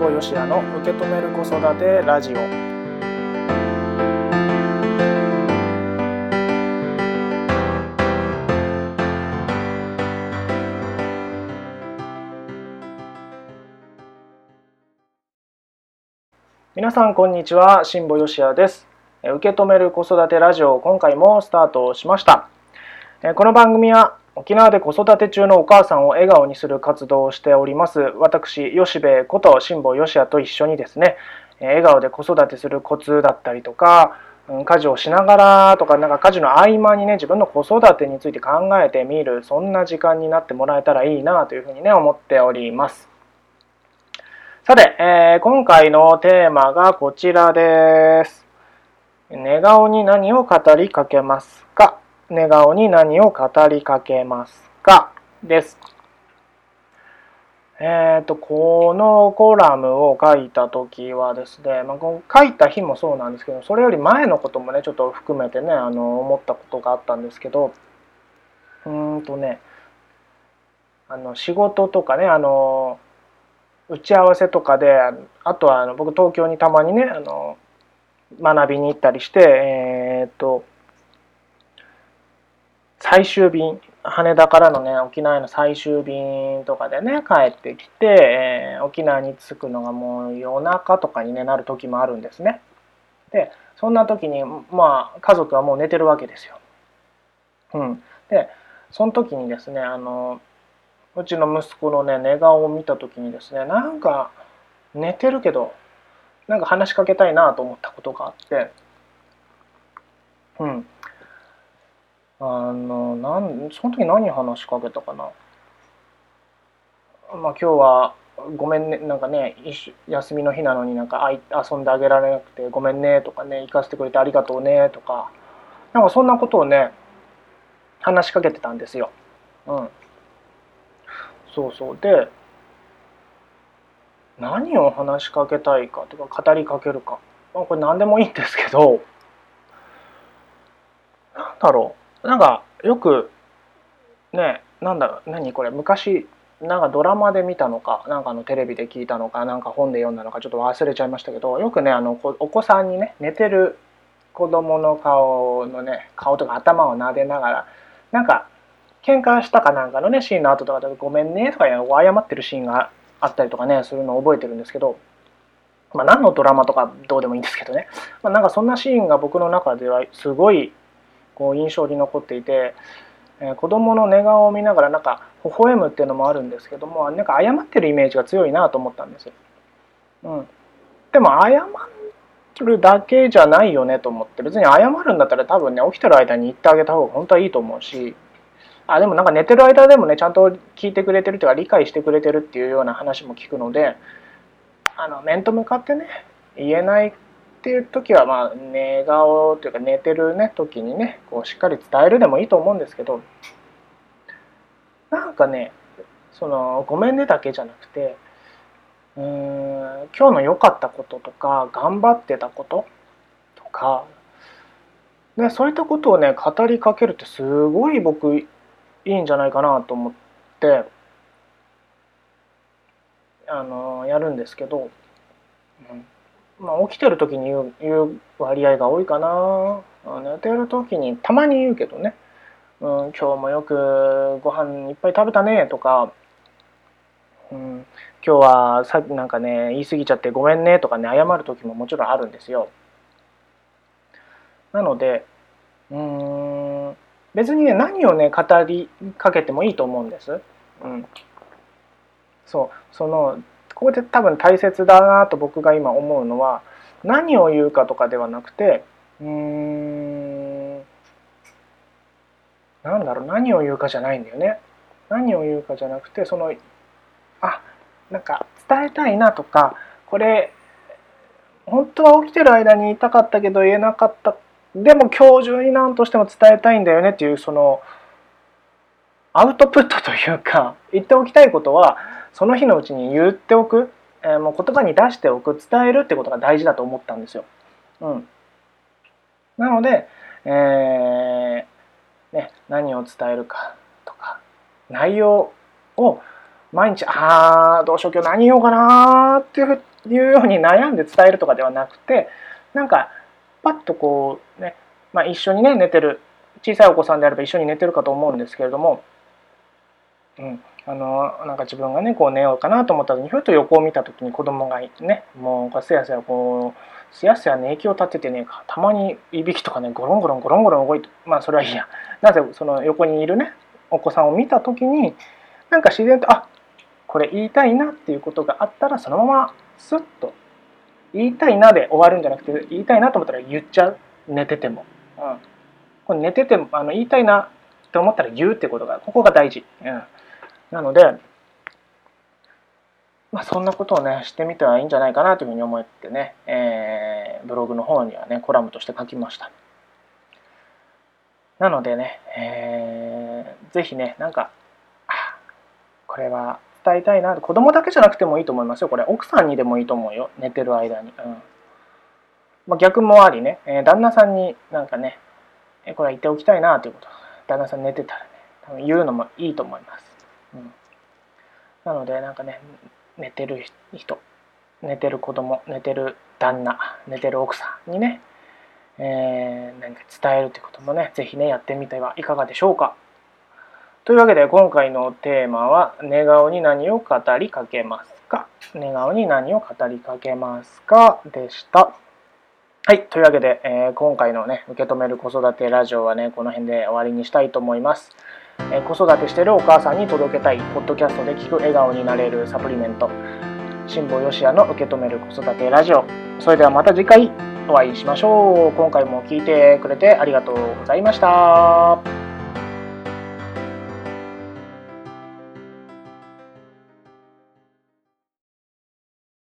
保よしやの受け止める子育てラジオ。皆さんこんにちは辛坊よしやです。受け止める子育てラジオ今回もスタートしました。この番組は沖縄で子育て中のお母さんを笑顔にする活動をしております。私吉部こと辛坊吉也と一緒にですね笑顔で子育てするコツだったりとか家事をしながらとかなんか家事の合間にね自分の子育てについて考えてみるそんな時間になってもらえたらいいなというふうにね思っております。さて、えー、今回のテーマがこちらです。寝顔に何を語りかけますか？寝顔に何を語りかけますか？です。えっ、ー、と、このコラムを書いた時はですね、まあ、書いた日もそうなんですけど、それより前のこともね、ちょっと含めてね、あの、思ったことがあったんですけど、うんとね、あの、仕事とかね、あの、打ち合わせとかで、あとはあの僕東京にたまにね、あの、学びに行ったりして、えっ、ー、と、最終便羽田からのね沖縄への最終便とかでね帰ってきて、えー、沖縄に着くのがもう夜中とかに、ね、なる時もあるんですね。でそんな時にまあ家族はもう寝てるわけですよ。うん、でその時にですねあのうちの息子のね寝顔を見た時にですねなんか寝てるけどなんか話しかけたいなと思ったことがあってうんあのなんその時何話しかけたかな？まあ今日はごめんねなんかね休みの日なのになんかあい遊んであげられなくてごめんねとかね行かせてくれてありがとうねとかなんかそんなことをね話しかけてたんですよ。うん。そうそうで何を話しかけたいかとか語りかけるか、まあ、これ何でもいいんですけどなんだろうなんかよくねなんだ何これ昔なんかドラマで見たのかなんかのテレビで聞いたのかなんか本で読んだのかちょっと忘れちゃいましたけどよくねあのお子さんにね寝てる子供の顔のね顔とか頭を撫でながらなんか喧嘩したかなんかのねシーンの後とかで「ごめんね」とか謝ってるシーンがあったりとかねするのを覚えてるんですけどまあ何のドラマとかどうでもいいんですけどね、まあ、なんかそんなシーンが僕の中ではすごいこう印象に残っていて、えー、子供の寝顔を見ながらなんか微笑むっていうのもあるんですけどもなんか謝ってるイメージが強いなと思ったんですよ。うん、でも謝るだけじゃないよねと思って別に謝るんだったら多分ね起きてる間に言ってあげた方が本当はいいと思うしあでもなんか寝てる間でもねちゃんと聞いてくれてるというか理解してくれてるっていうような話も聞くのであの面と向かってね言えないっていう時はまあ寝顔というか寝てるね時にねこうしっかり伝えるでもいいと思うんですけどなんかねそのごめんねだけじゃなくてうーん今日の良かったこととか頑張ってたこととか、ね、そういったことをね語りかけるってすごい僕いいんじゃないかなと思ってあのやるんですけど、うん。まあ、起きてる時に言う言う割合が多いかな。寝てる時にたまに言うけどね、うん、今日もよくご飯いっぱい食べたねとか、うん、今日はさなんかね言い過ぎちゃってごめんねとかね謝る時ももちろんあるんですよ。なのでうん別にね何をね語りかけてもいいと思うんです、うん、そうそのここで多分大切だなと僕が今思うのは何を言うかとかではなくてうーんなんだろう何を言うかじゃないんだよね。何を言うかじゃなくてそのあなんか伝えたいなとかこれ本当は起きてる間に言いたかったけど言えなかったでも今日中に何としても伝えたいんだよねっていうそのアウトプットというか言っておきたいことはその日のうちに言っておく、えー、もう言葉に出しておく伝えるってことが大事だと思ったんですよ。うん、なので、えーね、何を伝えるかとか内容を毎日ああどうしよう今日何言おうかなっていうように悩んで伝えるとかではなくてなんかパッとこうね、まあ、一緒にね寝てる小さいお子さんであれば一緒に寝てるかと思うんですけれども、うん、あのなんか自分がねこう寝ようかなと思った時にひょっと横を見た時に子供がねもうすやすやこうすやすや寝息を立ててねたまにいびきとかねゴロンゴロンゴロンゴロン動いてまあそれはいいや。なぜその横にいるねお子さんを見た時になんか自然とあこれ言いたいなっていうことがあったらそのままスッと言いたいなで終わるんじゃなくて言いたいなと思ったら言っちゃう。寝てても、うん、これ寝ててもあの言いたいなって思ったら言うってことがここが大事、うん、なのでまあ、そんなことをねしてみてはいいんじゃないかなというふうに思ってね、えー、ブログの方にはねコラムとして書きました。なのでね、えー、ぜひねなんかこれは伝えたいな子供だけじゃなくてもいいと思いますよ。これ奥さんにでもいいと思うよ。寝てる間に、うん。まあ、逆もありね、えー、旦那さんになんかね、これは言っておきたいなということ。旦那さん寝てたらね多分言うのもいいと思います、うん、なのでなんかね寝てる人寝てる子供寝てる旦那寝てる奥さんにね、えー、何か伝えるということもね是非ねやってみてはいかがでしょうかというわけで今回のテーマは「寝顔に何を語りかけますか?」「寝顔に何を語りかけますか?」でした。はい。というわけで、えー、今回のね、受け止める子育てラジオはね、この辺で終わりにしたいと思います。え、子育てしてるお母さんに届けたい、ポッドキャストで聞く笑顔になれるサプリメント、辛抱よしやの受け止める子育てラジオ。それではまた次回お会いしましょう。今回も聞いてくれてありがとうございました。